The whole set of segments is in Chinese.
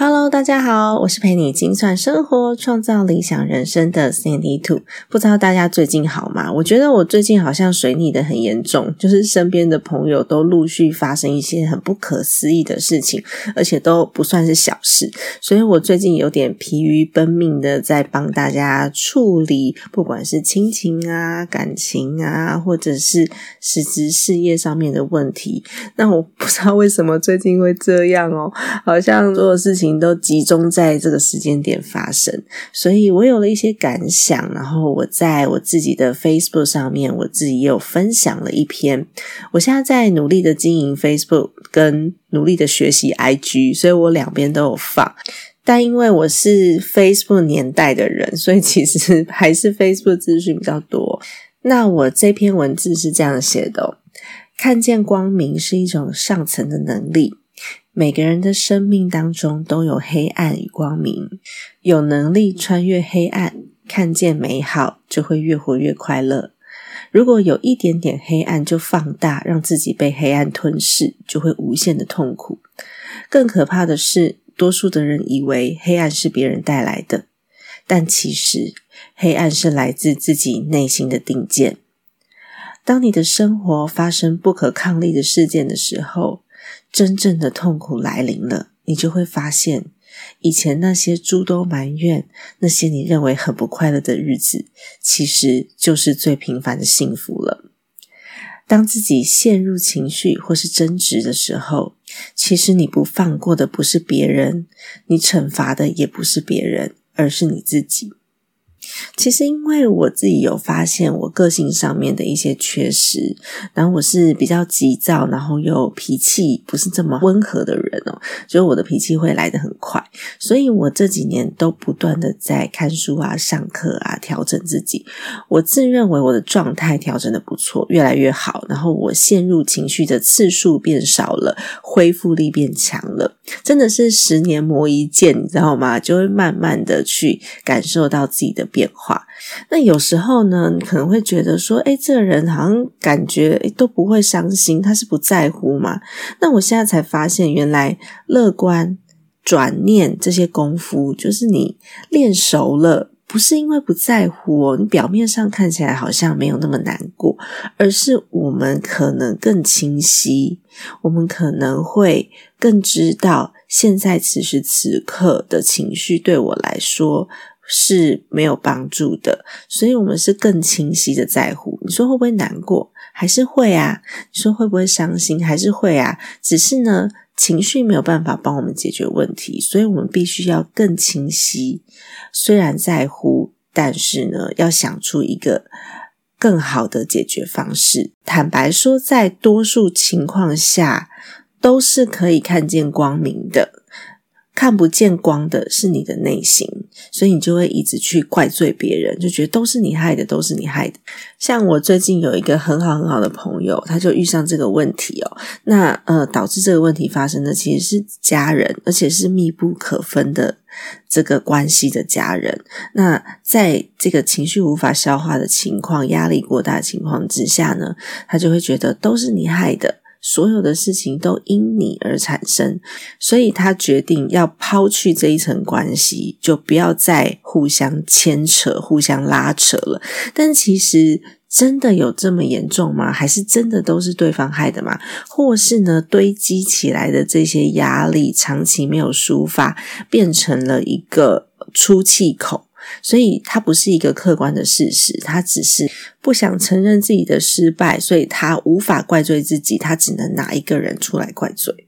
Hello，大家好，我是陪你精算生活、创造理想人生的 Sandy Two。不知道大家最近好吗？我觉得我最近好像水逆的很严重，就是身边的朋友都陆续发生一些很不可思议的事情，而且都不算是小事，所以我最近有点疲于奔命的在帮大家处理，不管是亲情啊、感情啊，或者是实质事业上面的问题。那我不知道为什么最近会这样哦，好像所有事情。都集中在这个时间点发生，所以我有了一些感想，然后我在我自己的 Facebook 上面，我自己也有分享了一篇。我现在在努力的经营 Facebook，跟努力的学习 IG，所以我两边都有放。但因为我是 Facebook 年代的人，所以其实 还是 Facebook 资讯比较多。那我这篇文字是这样写的：看见光明是一种上层的能力。每个人的生命当中都有黑暗与光明，有能力穿越黑暗，看见美好，就会越活越快乐。如果有一点点黑暗就放大，让自己被黑暗吞噬，就会无限的痛苦。更可怕的是，多数的人以为黑暗是别人带来的，但其实黑暗是来自自己内心的定见。当你的生活发生不可抗力的事件的时候，真正的痛苦来临了，你就会发现，以前那些诸多埋怨、那些你认为很不快乐的日子，其实就是最平凡的幸福了。当自己陷入情绪或是争执的时候，其实你不放过的不是别人，你惩罚的也不是别人，而是你自己。其实，因为我自己有发现我个性上面的一些缺失，然后我是比较急躁，然后又脾气不是这么温和的人哦，所以我的脾气会来得很快。所以我这几年都不断的在看书啊、上课啊，调整自己。我自认为我的状态调整的不错，越来越好。然后我陷入情绪的次数变少了，恢复力变强了，真的是十年磨一剑，你知道吗？就会慢慢的去感受到自己的。变化，那有时候呢，你可能会觉得说，哎，这个人好像感觉都不会伤心，他是不在乎嘛？那我现在才发现，原来乐观、转念这些功夫，就是你练熟了，不是因为不在乎哦，你表面上看起来好像没有那么难过，而是我们可能更清晰，我们可能会更知道，现在此时此刻的情绪对我来说。是没有帮助的，所以我们是更清晰的在乎。你说会不会难过？还是会啊？你说会不会伤心？还是会啊？只是呢，情绪没有办法帮我们解决问题，所以我们必须要更清晰。虽然在乎，但是呢，要想出一个更好的解决方式。坦白说，在多数情况下，都是可以看见光明的。看不见光的是你的内心，所以你就会一直去怪罪别人，就觉得都是你害的，都是你害的。像我最近有一个很好很好的朋友，他就遇上这个问题哦。那呃，导致这个问题发生的其实是家人，而且是密不可分的这个关系的家人。那在这个情绪无法消化的情况、压力过大的情况之下呢，他就会觉得都是你害的。所有的事情都因你而产生，所以他决定要抛去这一层关系，就不要再互相牵扯、互相拉扯了。但其实真的有这么严重吗？还是真的都是对方害的吗？或是呢，堆积起来的这些压力，长期没有抒发，变成了一个出气口？所以，它不是一个客观的事实，他只是不想承认自己的失败，所以他无法怪罪自己，他只能拿一个人出来怪罪。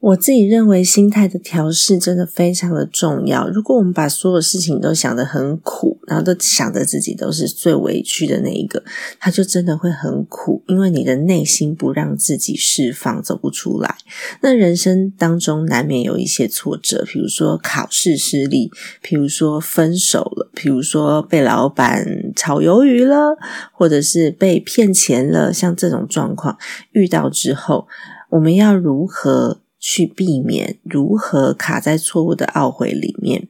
我自己认为，心态的调试真的非常的重要。如果我们把所有事情都想得很苦，然后都想着自己都是最委屈的那一个，他就真的会很苦，因为你的内心不让自己释放，走不出来。那人生当中难免有一些挫折，比如说考试失利，比如说分手了，比如说被老板炒鱿鱼了，或者是被骗钱了，像这种状况遇到之后，我们要如何？去避免如何卡在错误的懊悔里面。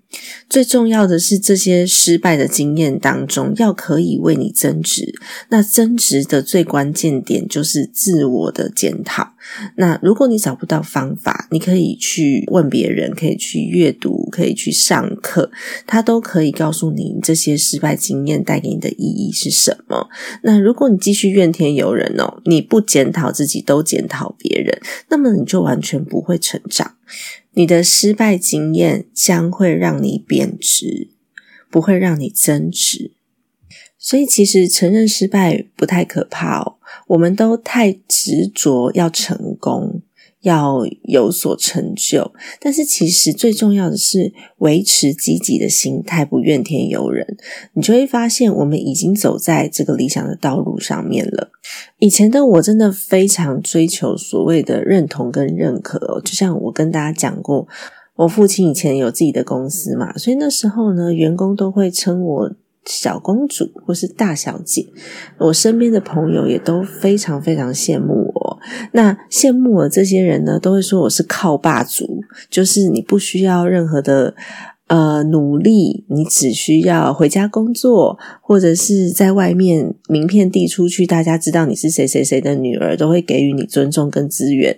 最重要的是，这些失败的经验当中，要可以为你增值。那增值的最关键点就是自我的检讨。那如果你找不到方法，你可以去问别人，可以去阅读，可以去上课，他都可以告诉你这些失败经验带给你的意义是什么。那如果你继续怨天尤人哦，你不检讨自己，都检讨别人，那么你就完全不会成长。你的失败经验将会让你贬值，不会让你增值。所以，其实承认失败不太可怕哦。我们都太执着要成功，要有所成就，但是其实最重要的是维持积极的心态，不怨天尤人。你就会发现，我们已经走在这个理想的道路上面了。以前的我真的非常追求所谓的认同跟认可，就像我跟大家讲过，我父亲以前有自己的公司嘛，所以那时候呢，员工都会称我。小公主或是大小姐，我身边的朋友也都非常非常羡慕我。那羡慕我这些人呢，都会说我是靠霸族，就是你不需要任何的呃努力，你只需要回家工作，或者是在外面名片递出去，大家知道你是谁谁谁的女儿，都会给予你尊重跟资源。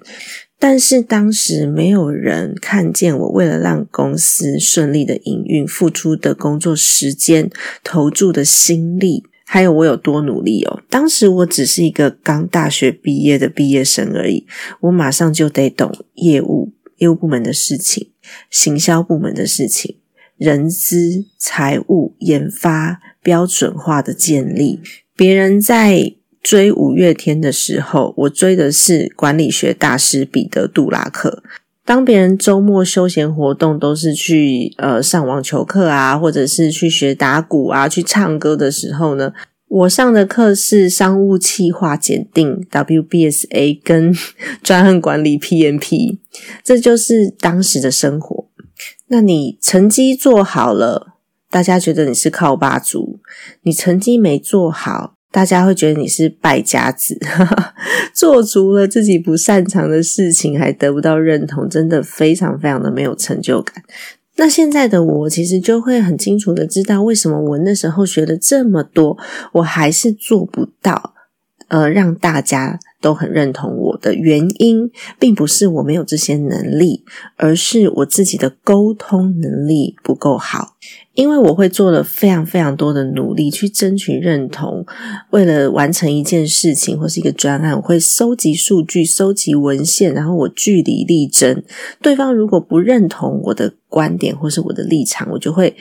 但是当时没有人看见我为了让公司顺利的营运付出的工作时间、投注的心力，还有我有多努力哦。当时我只是一个刚大学毕业的毕业生而已，我马上就得懂业务、业务部门的事情、行销部门的事情、人资、财务、研发标准化的建立，别人在。追五月天的时候，我追的是管理学大师彼得·杜拉克。当别人周末休闲活动都是去呃上网球课啊，或者是去学打鼓啊、去唱歌的时候呢，我上的课是商务企划检定 （WBSA） 跟 专案管理 （PMP）。这就是当时的生活。那你成绩做好了，大家觉得你是靠霸主；你成绩没做好。大家会觉得你是败家子，做足了自己不擅长的事情，还得不到认同，真的非常非常的没有成就感。那现在的我，其实就会很清楚的知道，为什么我那时候学了这么多，我还是做不到，呃，让大家。都很认同我的原因，并不是我没有这些能力，而是我自己的沟通能力不够好。因为我会做了非常非常多的努力去争取认同，为了完成一件事情或是一个专案，我会收集数据、收集文献，然后我据理力争。对方如果不认同我的观点或是我的立场，我就会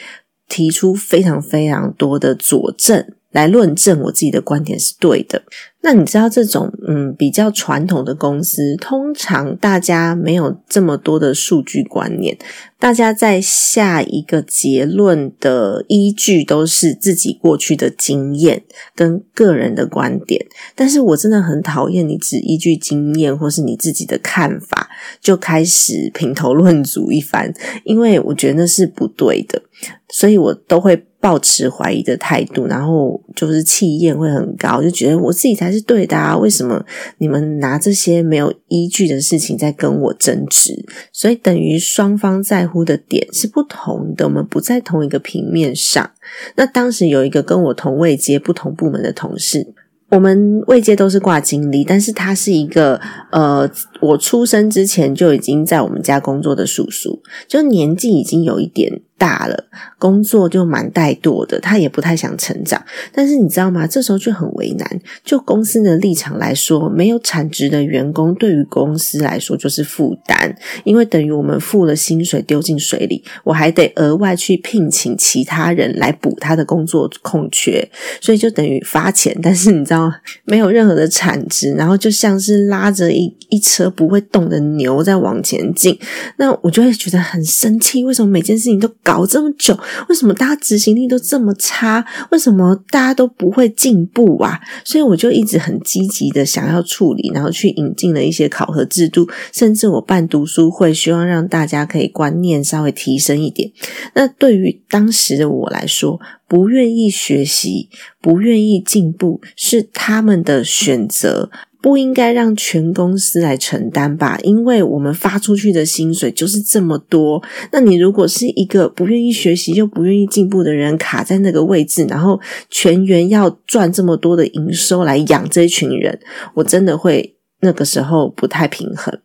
提出非常非常多的佐证。来论证我自己的观点是对的。那你知道这种嗯比较传统的公司，通常大家没有这么多的数据观念，大家在下一个结论的依据都是自己过去的经验跟个人的观点。但是我真的很讨厌你只依据经验或是你自己的看法就开始评头论足一番，因为我觉得那是不对的，所以我都会。抱持怀疑的态度，然后就是气焰会很高，就觉得我自己才是对的啊！为什么你们拿这些没有依据的事情在跟我争执？所以等于双方在乎的点是不同的，我们不在同一个平面上。那当时有一个跟我同位阶、不同部门的同事。我们位阶都是挂经理，但是他是一个呃，我出生之前就已经在我们家工作的叔叔，就年纪已经有一点大了，工作就蛮怠惰的，他也不太想成长。但是你知道吗？这时候就很为难。就公司的立场来说，没有产值的员工对于公司来说就是负担，因为等于我们付了薪水丢进水里，我还得额外去聘请其他人来补他的工作空缺，所以就等于发钱。但是你知道吗。没有任何的产值，然后就像是拉着一一车不会动的牛在往前进，那我就会觉得很生气。为什么每件事情都搞这么久？为什么大家执行力都这么差？为什么大家都不会进步啊？所以我就一直很积极的想要处理，然后去引进了一些考核制度，甚至我办读书会，希望让大家可以观念稍微提升一点。那对于当时的我来说，不愿意学习、不愿意进步是他们的选择，不应该让全公司来承担吧？因为我们发出去的薪水就是这么多。那你如果是一个不愿意学习又不愿意进步的人，卡在那个位置，然后全员要赚这么多的营收来养这一群人，我真的会那个时候不太平衡。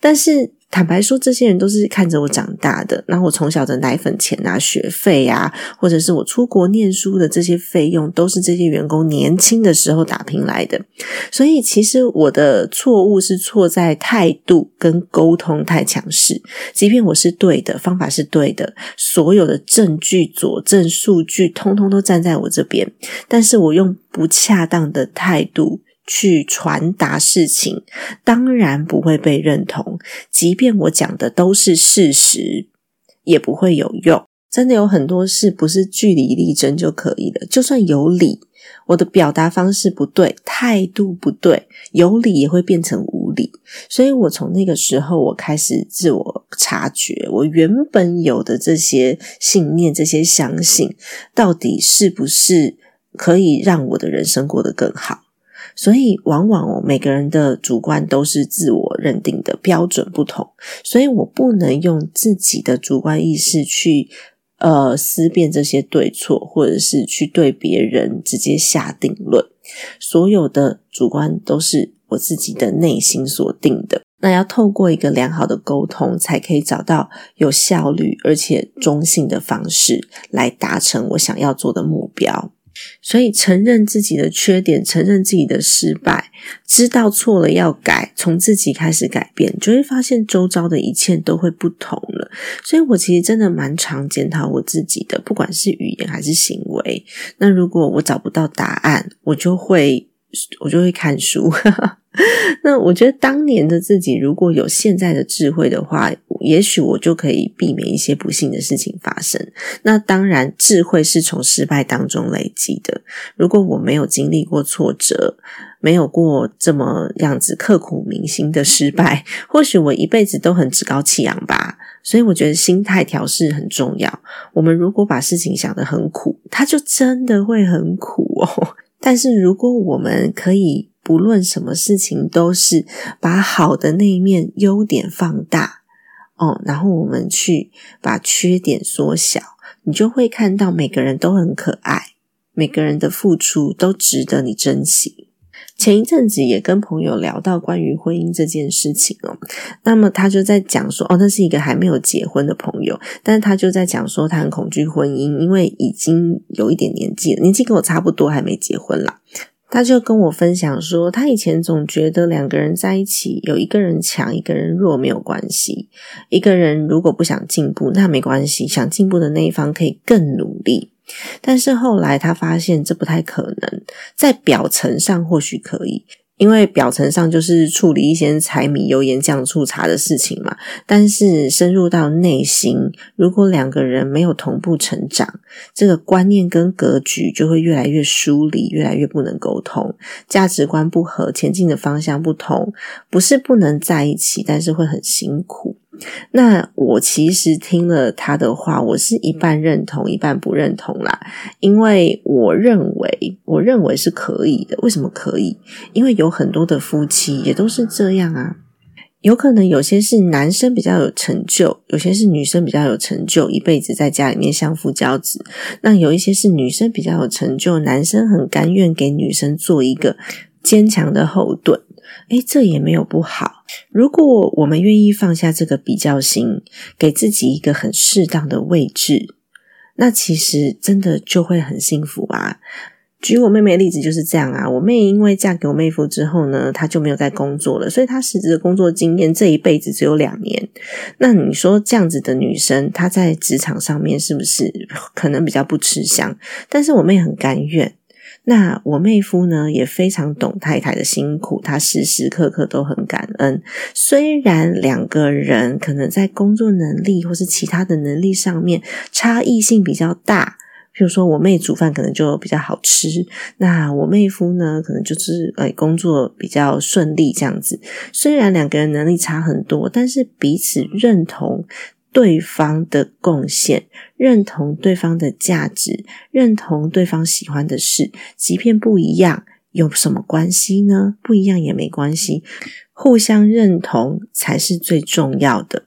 但是。坦白说，这些人都是看着我长大的。然后我从小的奶粉钱啊、学费啊，或者是我出国念书的这些费用，都是这些员工年轻的时候打拼来的。所以，其实我的错误是错在态度跟沟通太强势。即便我是对的，方法是对的，所有的证据佐证、数据通通都站在我这边，但是我用不恰当的态度。去传达事情，当然不会被认同。即便我讲的都是事实，也不会有用。真的有很多事不是据理力争就可以的。就算有理，我的表达方式不对，态度不对，有理也会变成无理。所以我从那个时候，我开始自我察觉，我原本有的这些信念、这些相信，到底是不是可以让我的人生过得更好？所以，往往哦，每个人的主观都是自我认定的标准不同，所以我不能用自己的主观意识去呃思辨这些对错，或者是去对别人直接下定论。所有的主观都是我自己的内心所定的。那要透过一个良好的沟通，才可以找到有效率而且中性的方式来达成我想要做的目标。所以，承认自己的缺点，承认自己的失败，知道错了要改，从自己开始改变，就会发现周遭的一切都会不同了。所以我其实真的蛮常检讨我自己的，不管是语言还是行为。那如果我找不到答案，我就会我就会看书。那我觉得当年的自己如果有现在的智慧的话，也许我就可以避免一些不幸的事情发生。那当然，智慧是从失败当中累积的。如果我没有经历过挫折，没有过这么样子刻骨铭心的失败，或许我一辈子都很趾高气扬吧。所以我觉得心态调试很重要。我们如果把事情想得很苦，它就真的会很苦哦。但是如果我们可以。不论什么事情，都是把好的那一面、优点放大哦，然后我们去把缺点缩小，你就会看到每个人都很可爱，每个人的付出都值得你珍惜。前一阵子也跟朋友聊到关于婚姻这件事情哦，那么他就在讲说，哦，那是一个还没有结婚的朋友，但是他就在讲说，他很恐惧婚姻，因为已经有一点年纪了，年纪跟我差不多，还没结婚啦。他就跟我分享说，他以前总觉得两个人在一起，有一个人强，一个人弱没有关系。一个人如果不想进步，那没关系，想进步的那一方可以更努力。但是后来他发现这不太可能，在表层上或许可以。因为表层上就是处理一些柴米油盐酱醋茶的事情嘛，但是深入到内心，如果两个人没有同步成长，这个观念跟格局就会越来越疏离，越来越不能沟通，价值观不合，前进的方向不同，不是不能在一起，但是会很辛苦。那我其实听了他的话，我是一半认同，一半不认同啦。因为我认为，我认为是可以的。为什么可以？因为有很多的夫妻也都是这样啊。有可能有些是男生比较有成就，有些是女生比较有成就，一辈子在家里面相夫教子。那有一些是女生比较有成就，男生很甘愿给女生做一个坚强的后盾。诶，这也没有不好。如果我们愿意放下这个比较心，给自己一个很适当的位置，那其实真的就会很幸福啊。举我妹妹的例子就是这样啊。我妹因为嫁给我妹夫之后呢，她就没有在工作了，所以她实质的工作经验这一辈子只有两年。那你说这样子的女生，她在职场上面是不是可能比较不吃香？但是我妹很甘愿。那我妹夫呢，也非常懂太太的辛苦，他时时刻刻都很感恩。虽然两个人可能在工作能力或是其他的能力上面差异性比较大。比如说，我妹煮饭可能就比较好吃，那我妹夫呢，可能就是诶工作比较顺利这样子。虽然两个人能力差很多，但是彼此认同对方的贡献，认同对方的价值，认同对方喜欢的事，即便不一样，有什么关系呢？不一样也没关系，互相认同才是最重要的，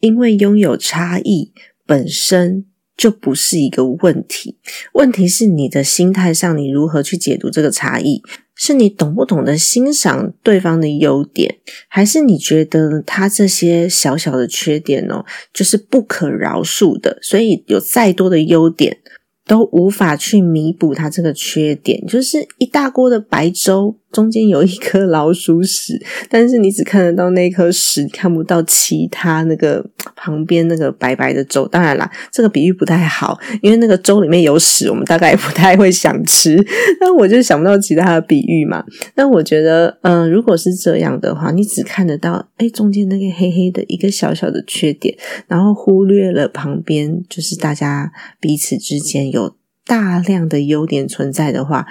因为拥有差异本身。就不是一个问题，问题是你的心态上，你如何去解读这个差异？是你懂不懂得欣赏对方的优点，还是你觉得他这些小小的缺点哦，就是不可饶恕的？所以有再多的优点。都无法去弥补他这个缺点，就是一大锅的白粥中间有一颗老鼠屎，但是你只看得到那颗屎，看不到其他那个旁边那个白白的粥。当然啦，这个比喻不太好，因为那个粥里面有屎，我们大概也不太会想吃。但我就想不到其他的比喻嘛。但我觉得，嗯，如果是这样的话，你只看得到哎中间那个黑黑的一个小小的缺点，然后忽略了旁边就是大家彼此之间有。大量的优点存在的话，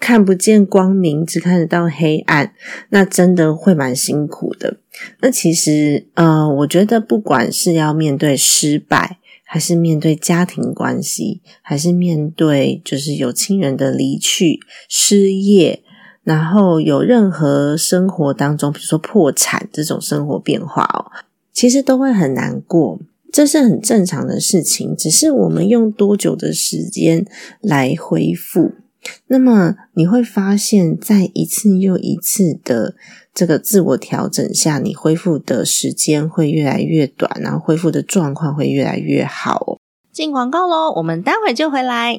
看不见光明，只看得到黑暗，那真的会蛮辛苦的。那其实，呃，我觉得不管是要面对失败，还是面对家庭关系，还是面对就是有亲人的离去、失业，然后有任何生活当中，比如说破产这种生活变化哦，其实都会很难过。这是很正常的事情，只是我们用多久的时间来恢复。那么你会发现在一次又一次的这个自我调整下，你恢复的时间会越来越短，然后恢复的状况会越来越好。进广告喽，我们待会就回来。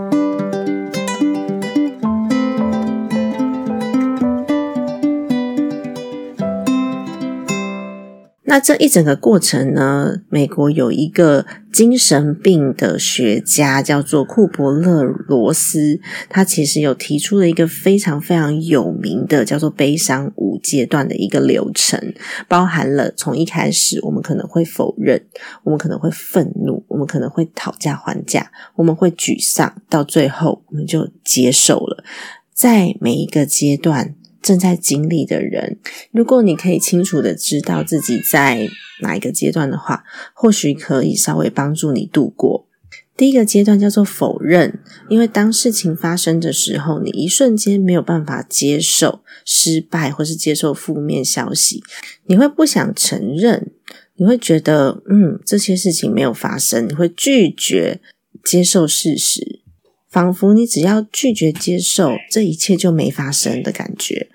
那这一整个过程呢？美国有一个精神病的学家叫做库伯勒罗斯，他其实有提出了一个非常非常有名的叫做悲伤五阶段的一个流程，包含了从一开始我们可能会否认，我们可能会愤怒，我们可能会讨价还价，我们会沮丧，到最后我们就接受了，在每一个阶段。正在经历的人，如果你可以清楚的知道自己在哪一个阶段的话，或许可以稍微帮助你度过。第一个阶段叫做否认，因为当事情发生的时候，你一瞬间没有办法接受失败，或是接受负面消息，你会不想承认，你会觉得嗯这些事情没有发生，你会拒绝接受事实。仿佛你只要拒绝接受，这一切就没发生的感觉。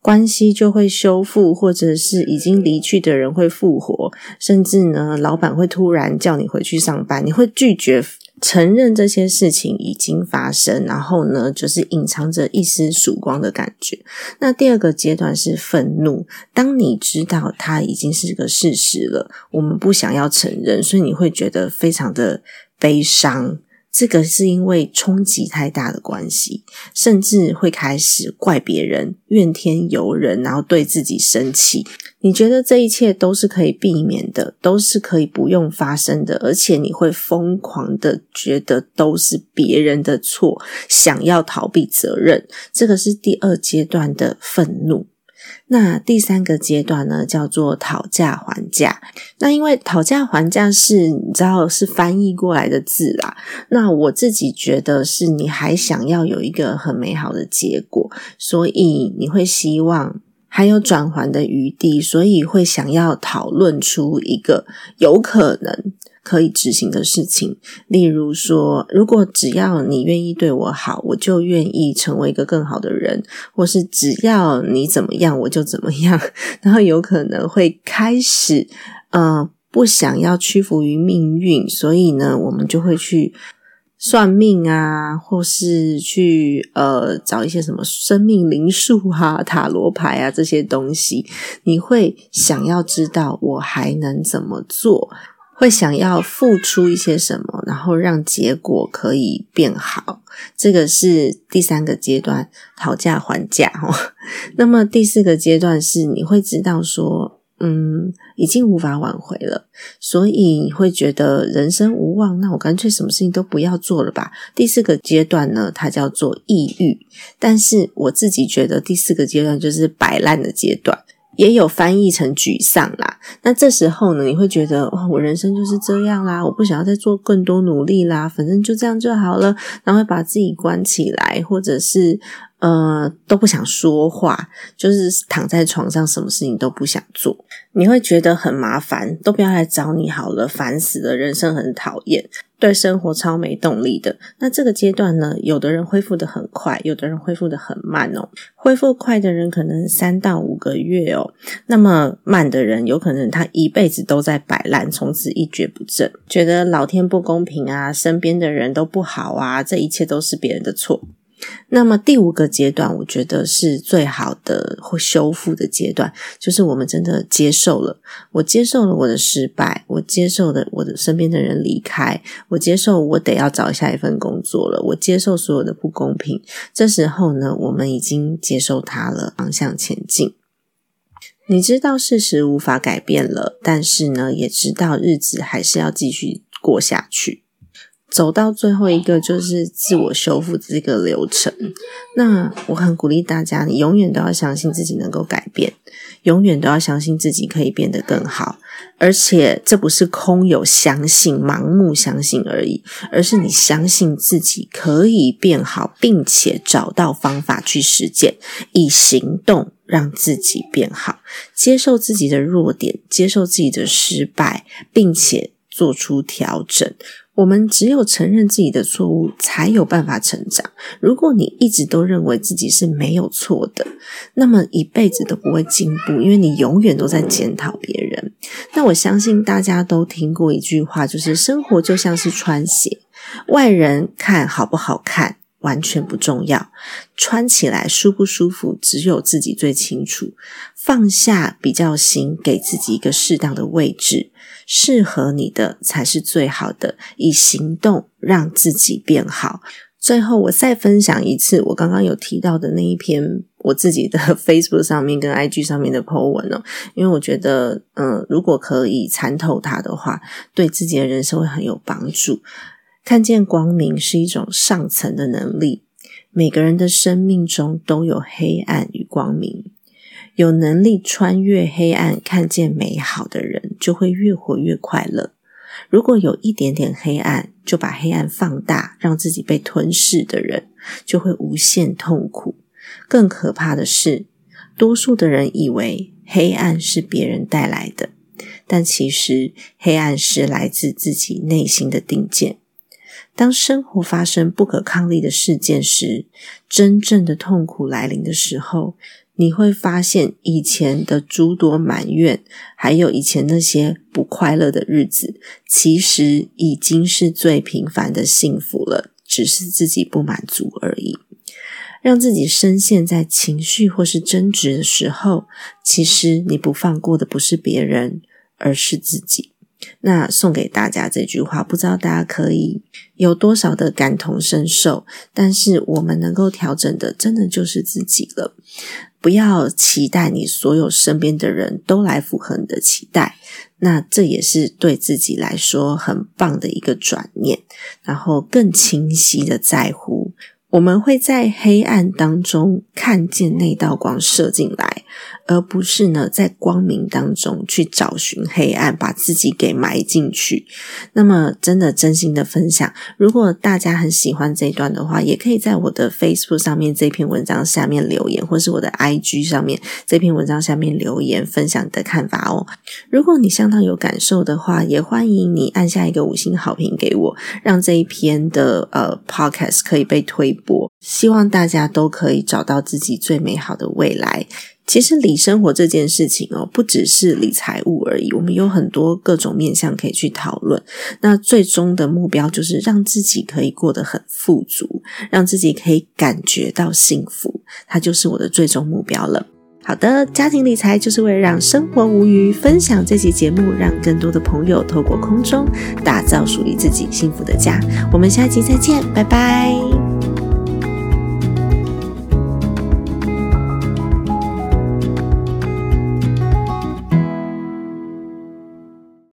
关系就会修复，或者是已经离去的人会复活，甚至呢，老板会突然叫你回去上班，你会拒绝。承认这些事情已经发生，然后呢，就是隐藏着一丝曙光的感觉。那第二个阶段是愤怒，当你知道它已经是个事实了，我们不想要承认，所以你会觉得非常的悲伤。这个是因为冲击太大的关系，甚至会开始怪别人、怨天尤人，然后对自己生气。你觉得这一切都是可以避免的，都是可以不用发生的，而且你会疯狂的觉得都是别人的错，想要逃避责任。这个是第二阶段的愤怒。那第三个阶段呢，叫做讨价还价。那因为讨价还价是你知道是翻译过来的字啦。那我自己觉得是你还想要有一个很美好的结果，所以你会希望还有转还的余地，所以会想要讨论出一个有可能。可以执行的事情，例如说，如果只要你愿意对我好，我就愿意成为一个更好的人；或是只要你怎么样，我就怎么样。然后有可能会开始，呃，不想要屈服于命运，所以呢，我们就会去算命啊，或是去呃找一些什么生命灵数啊、塔罗牌啊这些东西。你会想要知道我还能怎么做？会想要付出一些什么，然后让结果可以变好，这个是第三个阶段讨价还价哦。那么第四个阶段是你会知道说，嗯，已经无法挽回了，所以你会觉得人生无望，那我干脆什么事情都不要做了吧。第四个阶段呢，它叫做抑郁，但是我自己觉得第四个阶段就是摆烂的阶段。也有翻译成沮丧啦，那这时候呢，你会觉得哇，我人生就是这样啦，我不想要再做更多努力啦，反正就这样就好了，然后把自己关起来，或者是呃都不想说话，就是躺在床上，什么事情都不想做，你会觉得很麻烦，都不要来找你好了，烦死了，人生很讨厌。对生活超没动力的，那这个阶段呢？有的人恢复的很快，有的人恢复的很慢哦。恢复快的人可能三到五个月哦，那么慢的人有可能他一辈子都在摆烂，从此一蹶不振，觉得老天不公平啊，身边的人都不好啊，这一切都是别人的错。那么第五个阶段，我觉得是最好的或修复的阶段，就是我们真的接受了，我接受了我的失败，我接受了我的身边的人离开，我接受我得要找下一份工作了，我接受所有的不公平。这时候呢，我们已经接受它了，方向前进。你知道事实无法改变了，但是呢，也知道日子还是要继续过下去。走到最后一个就是自我修复这个流程。那我很鼓励大家，你永远都要相信自己能够改变，永远都要相信自己可以变得更好。而且这不是空有相信、盲目相信而已，而是你相信自己可以变好，并且找到方法去实践，以行动让自己变好，接受自己的弱点，接受自己的失败，并且做出调整。我们只有承认自己的错误，才有办法成长。如果你一直都认为自己是没有错的，那么一辈子都不会进步，因为你永远都在检讨别人。那我相信大家都听过一句话，就是生活就像是穿鞋，外人看好不好看完全不重要，穿起来舒不舒服只有自己最清楚。放下比较心，给自己一个适当的位置。适合你的才是最好的，以行动让自己变好。最后，我再分享一次我刚刚有提到的那一篇我自己的 Facebook 上面跟 IG 上面的 po 文哦，因为我觉得，嗯，如果可以参透它的话，对自己的人生会很有帮助。看见光明是一种上层的能力，每个人的生命中都有黑暗与光明。有能力穿越黑暗、看见美好的人，就会越活越快乐。如果有一点点黑暗，就把黑暗放大，让自己被吞噬的人，就会无限痛苦。更可怕的是，多数的人以为黑暗是别人带来的，但其实黑暗是来自自己内心的定见。当生活发生不可抗力的事件时，真正的痛苦来临的时候。你会发现以前的诸多埋怨，还有以前那些不快乐的日子，其实已经是最平凡的幸福了，只是自己不满足而已。让自己深陷在情绪或是争执的时候，其实你不放过的不是别人，而是自己。那送给大家这句话，不知道大家可以有多少的感同身受。但是我们能够调整的，真的就是自己了。不要期待你所有身边的人都来符合你的期待，那这也是对自己来说很棒的一个转念，然后更清晰的在乎。我们会在黑暗当中看见那道光射进来。而不是呢，在光明当中去找寻黑暗，把自己给埋进去。那么，真的真心的分享，如果大家很喜欢这一段的话，也可以在我的 Facebook 上面这篇文章下面留言，或是我的 IG 上面这篇文章下面留言，分享你的看法哦。如果你相当有感受的话，也欢迎你按下一个五星好评给我，让这一篇的呃 Podcast 可以被推播。希望大家都可以找到自己最美好的未来。其实理生活这件事情哦，不只是理财务而已，我们有很多各种面向可以去讨论。那最终的目标就是让自己可以过得很富足，让自己可以感觉到幸福，它就是我的最终目标了。好的，家庭理财就是为了让生活无虞。分享这期节目，让更多的朋友透过空中打造属于自己幸福的家。我们下期再见，拜拜。